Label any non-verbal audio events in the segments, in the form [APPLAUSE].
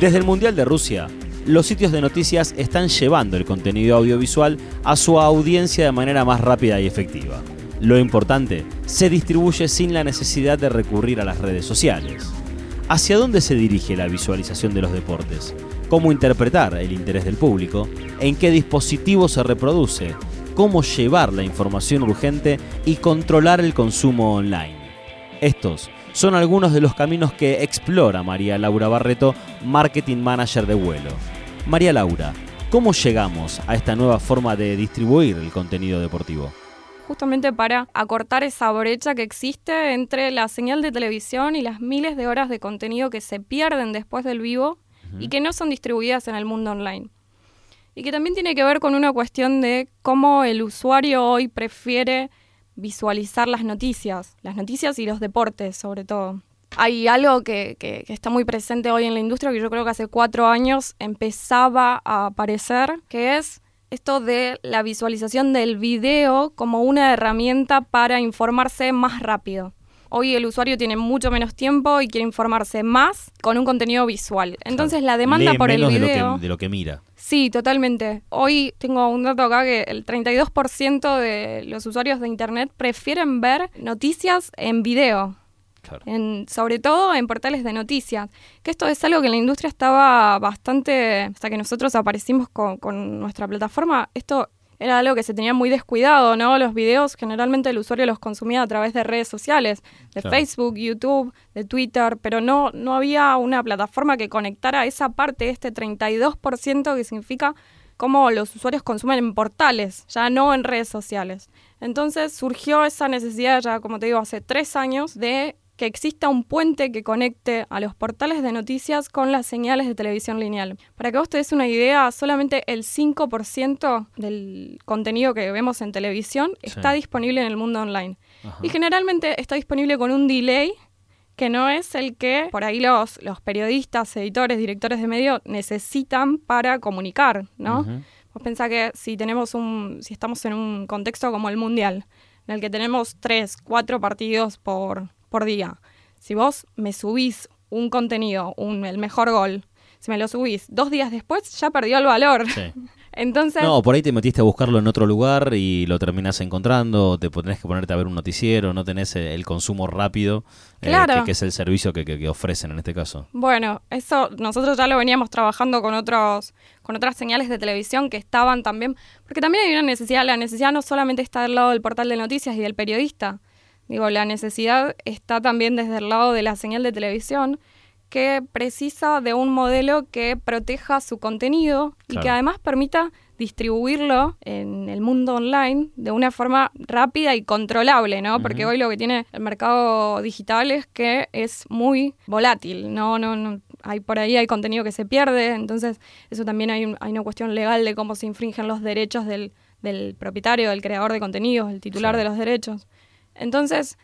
Desde el Mundial de Rusia, los sitios de noticias están llevando el contenido audiovisual a su audiencia de manera más rápida y efectiva. Lo importante, se distribuye sin la necesidad de recurrir a las redes sociales. ¿Hacia dónde se dirige la visualización de los deportes? ¿Cómo interpretar el interés del público? ¿En qué dispositivo se reproduce? ¿Cómo llevar la información urgente y controlar el consumo online? Estos son algunos de los caminos que explora María Laura Barreto, Marketing Manager de vuelo. María Laura, ¿cómo llegamos a esta nueva forma de distribuir el contenido deportivo? justamente para acortar esa brecha que existe entre la señal de televisión y las miles de horas de contenido que se pierden después del vivo y que no son distribuidas en el mundo online. Y que también tiene que ver con una cuestión de cómo el usuario hoy prefiere visualizar las noticias, las noticias y los deportes sobre todo. Hay algo que, que, está muy presente hoy en la industria que yo creo que hace cuatro años empezaba a aparecer, que es esto de la visualización del video como una herramienta para informarse más rápido. Hoy el usuario tiene mucho menos tiempo y quiere informarse más con un contenido visual. Entonces la demanda por el video... De lo, que, de lo que mira. Sí, totalmente. Hoy tengo un dato acá que el 32% de los usuarios de Internet prefieren ver noticias en video. En, sobre todo en portales de noticias. Que esto es algo que en la industria estaba bastante, hasta que nosotros aparecimos con, con nuestra plataforma, esto era algo que se tenía muy descuidado, ¿no? Los videos generalmente el usuario los consumía a través de redes sociales, de Facebook, YouTube, de Twitter, pero no, no había una plataforma que conectara esa parte, este 32% que significa cómo los usuarios consumen en portales, ya no en redes sociales. Entonces surgió esa necesidad ya, como te digo, hace tres años de que exista un puente que conecte a los portales de noticias con las señales de televisión lineal. Para que vos te des una idea, solamente el 5% del contenido que vemos en televisión está disponible en el mundo online. Y generalmente está disponible con un delay que no es el que por ahí los, los periodistas, editores, directores de medio necesitan para comunicar, ¿no? Vos pensás que si tenemos un, si estamos en un contexto como el mundial, en el que tenemos tres, cuatro partidos por, por día. Si vos me subís un contenido, un, el mejor gol, si me lo subís dos días después, ya perdió el valor. [LAUGHS] Entonces. No, por ahí te metiste a buscarlo en otro lugar y lo terminás encontrando, te tenés que ponerte a ver un noticiero, no tenés el consumo rápido, eh, que, es el servicio que, que, ofrecen en este caso. Bueno, eso nosotros ya lo veníamos trabajando con otros, con otras señales de televisión que estaban también, porque también hay una necesidad, la necesidad no solamente está del lado del portal de noticias y del periodista, Digo, la necesidad está también desde el lado de la señal de televisión, que precisa de un modelo que proteja su contenido y que además permita distribuirlo en el mundo online de una forma rápida y controlable, ¿no? Porque hoy lo que tiene el mercado digital es que es muy volátil, ¿no? No, no hay por ahí hay contenido que se pierde, entonces eso también hay, hay una cuestión legal de cómo se infringen los derechos del, del propietario, del creador de contenidos, el titular de los derechos. Entonces,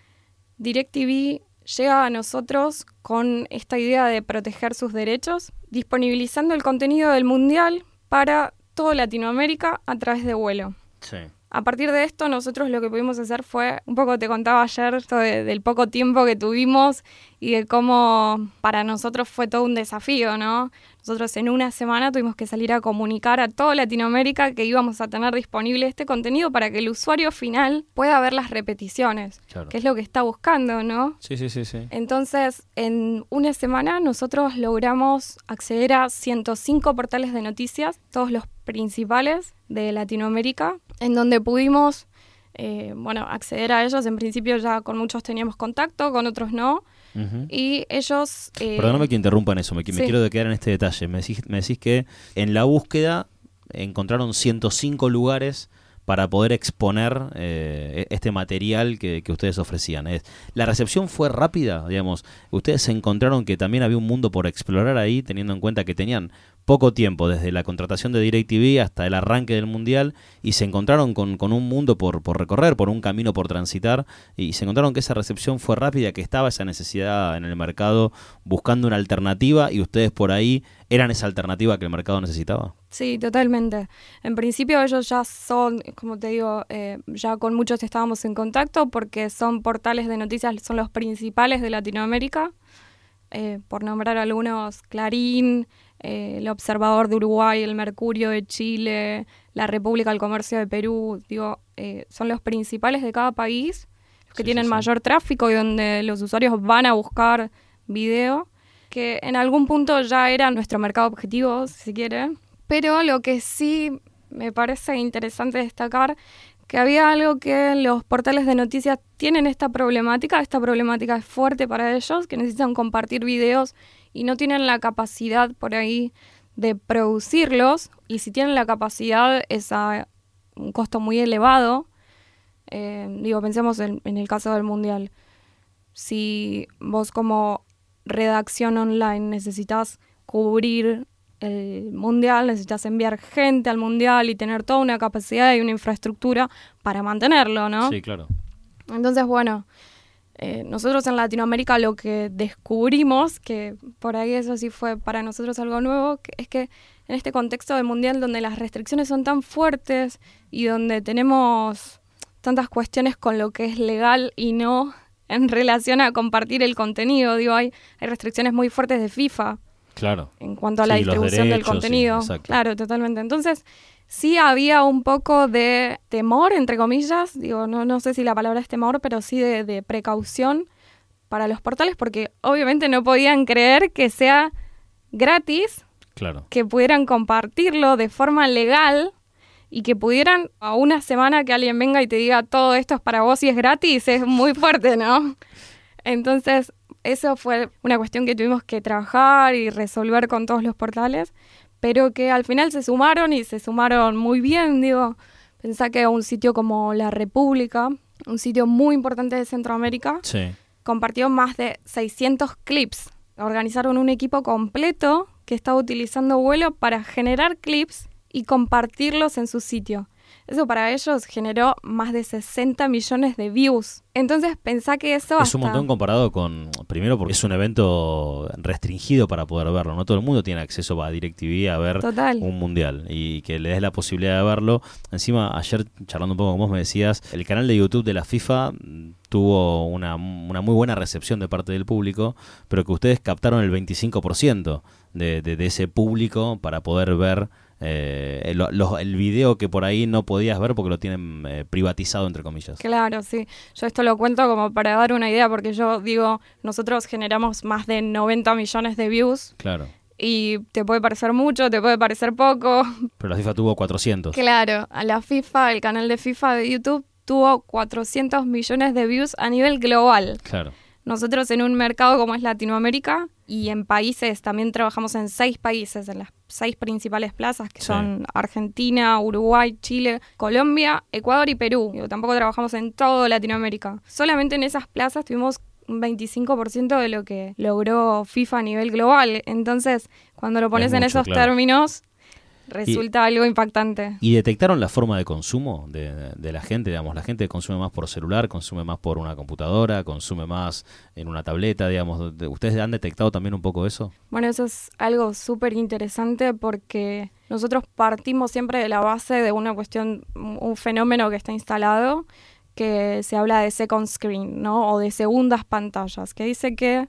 DirecTV llega a nosotros con esta idea de proteger sus derechos, disponibilizando el contenido del Mundial para toda Latinoamérica a través de vuelo. Sí. A partir de esto, nosotros lo que pudimos hacer fue, un poco te contaba ayer, esto del poco tiempo que tuvimos y de cómo para nosotros fue todo un desafío, ¿no? Nosotros en una semana tuvimos que salir a comunicar a toda Latinoamérica que íbamos a tener disponible este contenido para que el usuario final pueda ver las repeticiones, que es lo que está buscando, ¿no? Sí, sí, sí, sí. Entonces, en una semana nosotros logramos acceder a 105 portales de noticias, todos los principales de Latinoamérica, en donde pudimos eh, bueno, acceder a ellos. En principio ya con muchos teníamos contacto, con otros no. Y ellos... Eh, Perdóname que interrumpa en eso, me, quiero quedar en este detalle. Me decís, me decís que en la búsqueda encontraron 105 lugares para poder exponer eh, e-, este material que, ustedes ofrecían. ¿La recepción fue rápida? Digamos, ¿Ustedes encontraron que también había un mundo por explorar ahí, teniendo en cuenta que tenían poco tiempo, desde la contratación de DirecTV hasta el arranque del Mundial, y se encontraron con, un mundo por, por, recorrer, por un camino por transitar, y se encontraron que esa recepción fue rápida, que estaba esa necesidad en el mercado buscando una alternativa, y ustedes por ahí eran esa alternativa que el mercado necesitaba. Sí, totalmente. En principio ellos ya son, como te digo, eh, ya con muchos estábamos en contacto porque son portales de noticias, son los principales de Latinoamérica. eh, por nombrar algunos, Clarín, eh, el Observador de Uruguay, el Mercurio de Chile, la República del Comercio de Perú, digo, eh, son los principales de cada país, los que tienen mayor tráfico y donde los usuarios van a buscar video, que en algún punto ya era nuestro mercado objetivo, si quiere. Pero lo que sí me parece interesante destacar que había algo que los portales de noticias tienen esta problemática, esta problemática es fuerte para ellos, que necesitan compartir videos y no tienen la capacidad por ahí de producirlos, y si tienen la capacidad es a un costo muy elevado. Eh, digo, pensemos en, en el caso del Mundial. Si vos como redacción online necesitas cubrir el mundial, necesitas enviar gente al mundial y tener toda una capacidad y una infraestructura para mantenerlo, ¿no? Sí, claro. Entonces, bueno, eh, nosotros en Latinoamérica lo que descubrimos, que por ahí eso sí fue para nosotros algo nuevo, es que en este contexto del mundial donde las restricciones son tan fuertes y donde tenemos tantas cuestiones con lo que es legal y no en relación a compartir el contenido, digo, hay, hay restricciones muy fuertes de FIFA Claro. En cuanto a la distribución del contenido. claro, totalmente. Entonces, sí había un poco de temor, entre comillas, digo, no, no sé si la palabra es temor, pero sí de, precaución para los portales, porque obviamente no podían creer que sea gratis, claro. que pudieran compartirlo de forma legal y que pudieran a una semana que alguien venga y te diga todo esto es para vos y es gratis, es muy [LAUGHS] fuerte, ¿no? Entonces, eso fue una cuestión que tuvimos que trabajar y resolver con todos los portales, pero que al final se sumaron y se sumaron muy bien, digo. Pensá que un sitio como La República, un sitio muy importante de Centroamérica, compartió más de 600 clips. Organizaron un equipo completo que estaba utilizando vuelo para generar clips y compartirlos en su sitio. Eso para ellos generó más de 60 millones de views. Entonces pensá que eso... Es un montón comparado con, primero porque es un evento restringido para poder verlo, no todo el mundo tiene acceso a DirecTV a ver un mundial y que le des la posibilidad de verlo. Encima, ayer charlando un poco con vos me decías, el canal de YouTube de la FIFA tuvo una, una muy buena recepción de parte del público, pero que ustedes captaron el 25% de, de, de ese público para poder ver eh, el, video que por ahí no podías ver porque lo tienen eh, privatizado, entre comillas. Claro, sí. Yo esto lo cuento como para dar una idea, porque yo digo, nosotros generamos más de 90 millones de views. Claro. Y te puede parecer mucho, te puede parecer poco. [LAUGHS] Pero la FIFA tuvo 400. Claro, a la FIFA, el canal de FIFA de YouTube tuvo 400 millones de views a nivel global. Claro. Nosotros en un mercado como es Latinoamérica y en países, también trabajamos en seis países, en las seis principales plazas, que son Argentina, Uruguay, Chile, Colombia, Ecuador y Perú. tampoco trabajamos en todo Latinoamérica. Solamente en esas plazas tuvimos un 25% de lo que logró FIFA a nivel global. Entonces, cuando lo pones en esos términos, resulta algo impactante. ¿Y detectaron la forma de consumo de, la gente? Digamos, la gente consume más por celular, consume más por una computadora, consume más en una tableta, digamos. ¿Ustedes han detectado también un poco eso? Bueno, eso es algo súper interesante porque nosotros partimos siempre de la base de una cuestión, un fenómeno que está instalado, que se habla de second screen, ¿no? O de segundas pantallas, que dice que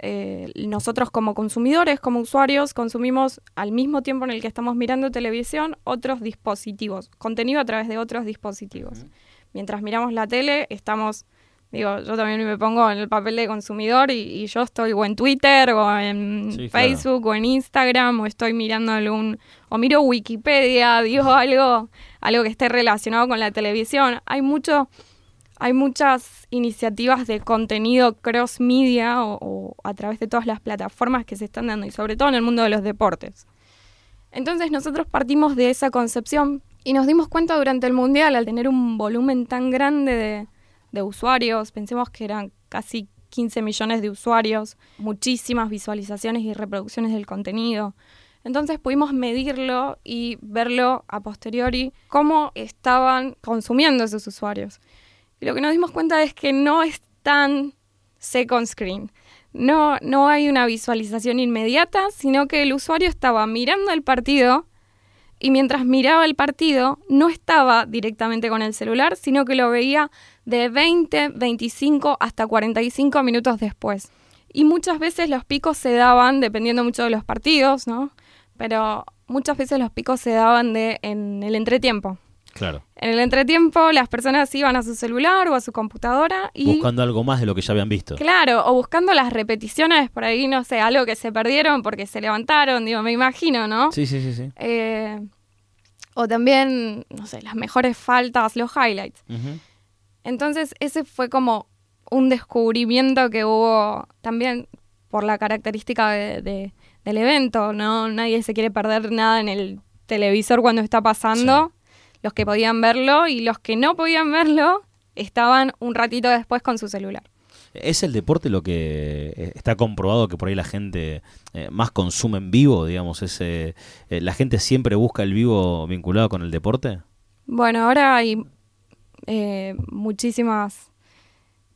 eh, nosotros como consumidores, como usuarios, consumimos al mismo tiempo en el que estamos mirando televisión otros dispositivos, contenido a través de otros dispositivos. Mientras miramos la tele, estamos, digo, yo también me pongo en el papel de consumidor y, yo estoy o en Twitter o en Facebook o en Instagram o estoy mirando algún, o miro Wikipedia, [LAUGHS] digo algo, algo que esté relacionado con la televisión. Hay mucho hay muchas iniciativas de contenido cross media o, a través de todas las plataformas que se están dando y sobre todo en el mundo de los deportes. Entonces nosotros partimos de esa concepción y nos dimos cuenta durante el Mundial, al tener un volumen tan grande de, de usuarios, pensemos que eran casi 15 millones de usuarios, muchísimas visualizaciones y reproducciones del contenido. Entonces pudimos medirlo y verlo a posteriori cómo estaban consumiendo esos usuarios. Y lo que nos dimos cuenta es que no es tan second screen. No, no hay una visualización inmediata, sino que el usuario estaba mirando el partido y mientras miraba el partido no estaba directamente con el celular, sino que lo veía de 20, 25 hasta 45 minutos después. Y muchas veces los picos se daban, dependiendo mucho de los partidos, ¿no? Pero muchas veces los picos se daban de, en el entretiempo. Claro. En el entretiempo las personas iban a su celular o a su computadora y... Buscando algo más de lo que ya habían visto. Claro, o buscando las repeticiones por ahí, no sé, algo que se perdieron porque se levantaron, digo, me imagino, ¿no? Sí, sí, sí, sí. Eh, o también, no sé, las mejores faltas, los highlights. Entonces, ese fue como un descubrimiento que hubo también por la característica de, del evento, ¿no? Nadie se quiere perder nada en el televisor cuando está pasando. Los que podían verlo y los que no podían verlo estaban un ratito después con su celular. ¿Es el deporte lo que eh, está comprobado que por ahí la gente eh, más consume en vivo, digamos? Es, eh, ¿La gente siempre busca el vivo vinculado con el deporte? Bueno, ahora hay muchísimas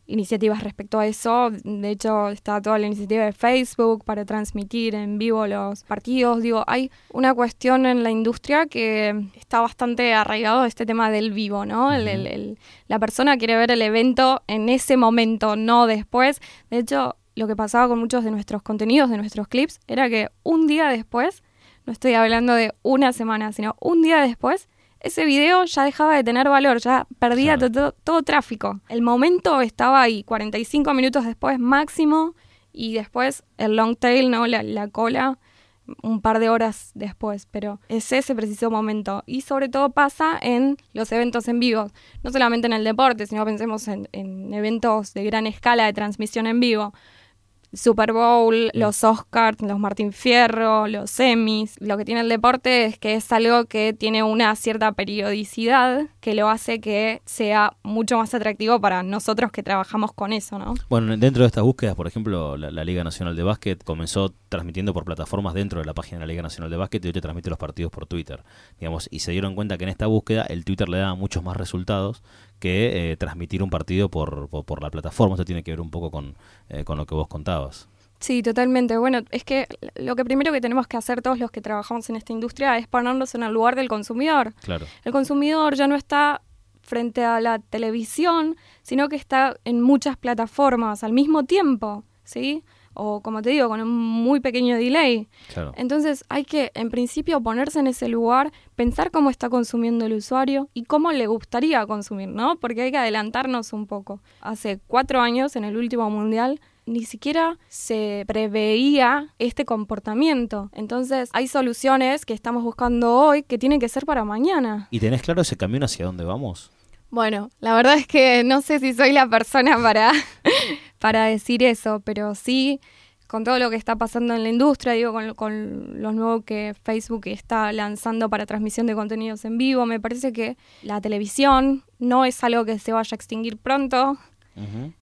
iniciativas respecto a eso. De hecho, está toda la iniciativa de Facebook para transmitir en vivo los partidos. Digo, hay una cuestión en la industria que está bastante arraigado este tema del vivo, ¿no? la persona quiere ver el evento en ese momento, no después. De hecho, lo que pasaba con muchos de nuestros contenidos, de nuestros clips, era que un día después, no estoy hablando de una semana, sino un día después, ese video ya dejaba de tener valor, ya perdía todo, tráfico. El momento estaba ahí, 45 minutos después máximo, y después el long tail, ¿no? La, cola, un par de horas después, pero es ese preciso momento. Y sobre todo pasa en los eventos en vivo, no solamente en el deporte, sino pensemos en, en eventos de gran escala de transmisión en vivo. Super Bowl, los Oscars, los Martín Fierro, los semis. Lo que tiene el deporte es que es algo que tiene una cierta periodicidad que lo hace que sea mucho más atractivo para nosotros que trabajamos con eso, ¿no? Bueno, dentro de estas búsquedas, por ejemplo, la, Liga Nacional de Básquet comenzó transmitiendo por plataformas dentro de la página de la Liga Nacional de Básquet y hoy te transmite los partidos por Twitter, digamos, y se dieron cuenta que en esta búsqueda el Twitter le daba muchos más resultados que eh, transmitir un partido por, por, la plataforma. Esto tiene que ver un poco con, eh, con lo que vos contabas. Sí, totalmente. Bueno, es que lo que primero que tenemos que hacer todos los que trabajamos en esta industria es ponernos en el lugar del consumidor. Claro. El consumidor ya no está frente a la televisión, sino que está en muchas plataformas al mismo tiempo, ¿sí? O como te digo, con un muy pequeño delay. Entonces hay que, en principio, ponerse en ese lugar, pensar cómo está consumiendo el usuario y cómo le gustaría consumir, ¿no? Porque hay que adelantarnos un poco. Hace cuatro años, en el último mundial, ni siquiera se preveía este comportamiento. Entonces, hay soluciones que estamos buscando hoy que tienen que ser para mañana. ¿Y tenés claro ese camino hacia dónde vamos? Bueno, la verdad es que no sé si soy la persona para, para decir eso, pero sí, con todo lo que está pasando en la industria, digo, con, con los nuevos que Facebook está lanzando para transmisión de contenidos en vivo, me parece que la televisión no es algo que se vaya a extinguir pronto.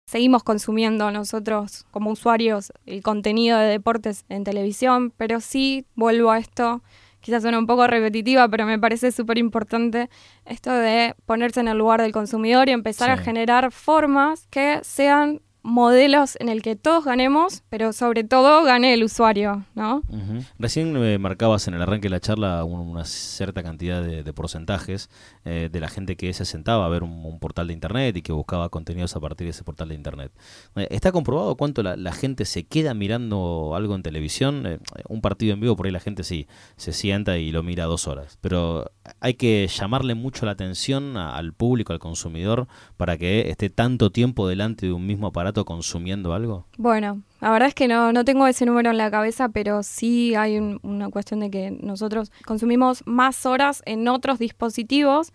Seguimos consumiendo nosotros como usuarios el contenido de deportes en televisión, pero sí vuelvo a esto quizás suena un poco repetitiva, pero me parece súper importante esto de ponerse en el lugar del consumidor y empezar a generar formas que sean modelos en el que todos ganemos, pero sobre todo gane el usuario, ¿no? Recién me marcabas en el arranque de la charla una cierta cantidad de, porcentajes eh, de la gente que se sentaba a ver un, portal de internet y que buscaba contenidos a partir de ese portal de internet. Eh, ¿Está comprobado cuánto la, gente se queda mirando algo en televisión? Eh, un partido en vivo por ahí la gente sí se sienta y lo mira dos horas, pero hay que llamarle mucho la atención al público, al consumidor, para que esté tanto tiempo delante de un mismo aparato consumiendo algo? Bueno, la verdad es que no, no tengo ese número en la cabeza, pero sí hay una cuestión de que nosotros consumimos más horas en otros dispositivos,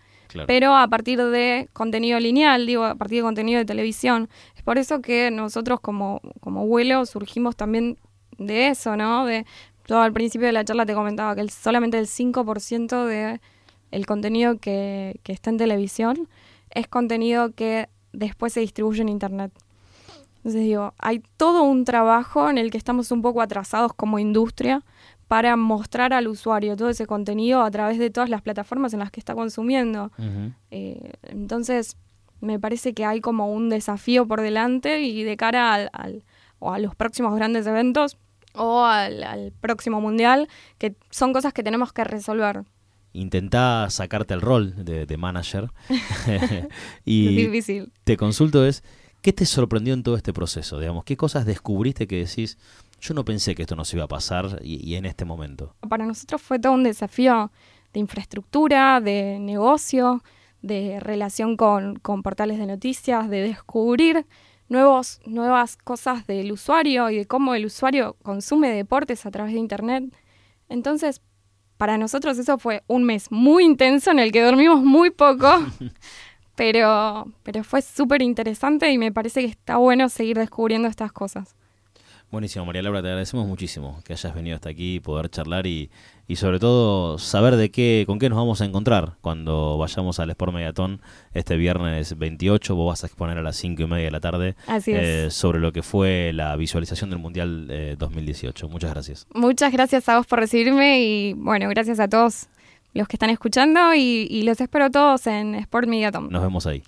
pero a partir de contenido lineal, digo, a partir de contenido de televisión. Es por eso que nosotros como, como vuelo surgimos también de eso, ¿no? De, yo al principio de la charla te comentaba que solamente el 5% de el contenido que, que está en televisión es contenido que después se distribuye en Internet. Entonces digo, hay todo un trabajo en el que estamos un poco atrasados como industria para mostrar al usuario todo ese contenido a través de todas las plataformas en las que está consumiendo. Eh, entonces, me parece que hay como un desafío por delante y de cara al, o a los próximos grandes eventos o al, próximo mundial, que son cosas que tenemos que resolver. Intenta sacarte el rol de, de manager. [LAUGHS] [LAUGHS] y difícil. Te consulto es, ¿Qué te sorprendió en todo este proceso? Digamos, ¿qué cosas descubriste que decís, yo no pensé que esto nos iba a pasar y, en este momento? Para nosotros fue todo un desafío de infraestructura, de negocio, de relación con, con portales de noticias, de descubrir nuevos, nuevas cosas del usuario y de cómo el usuario consume deportes a través de Internet. Entonces, para nosotros eso fue un mes muy intenso en el que dormimos muy poco, [LAUGHS] pero, pero fue súper interesante y me parece que está bueno seguir descubriendo estas cosas. Buenísimo, María Laura, te agradecemos muchísimo que hayas venido hasta aquí, poder charlar y, y sobre todo saber de qué, con qué nos vamos a encontrar cuando vayamos al Sport Mediatón este viernes 28. Vos vas a exponer a las 5 y media de la tarde eh, sobre lo que fue la visualización del Mundial 2018. Eh, Muchas gracias. Muchas gracias a vos por recibirme y bueno, gracias a todos los que están escuchando y, y los espero todos en Sport Mediatón. Nos vemos ahí.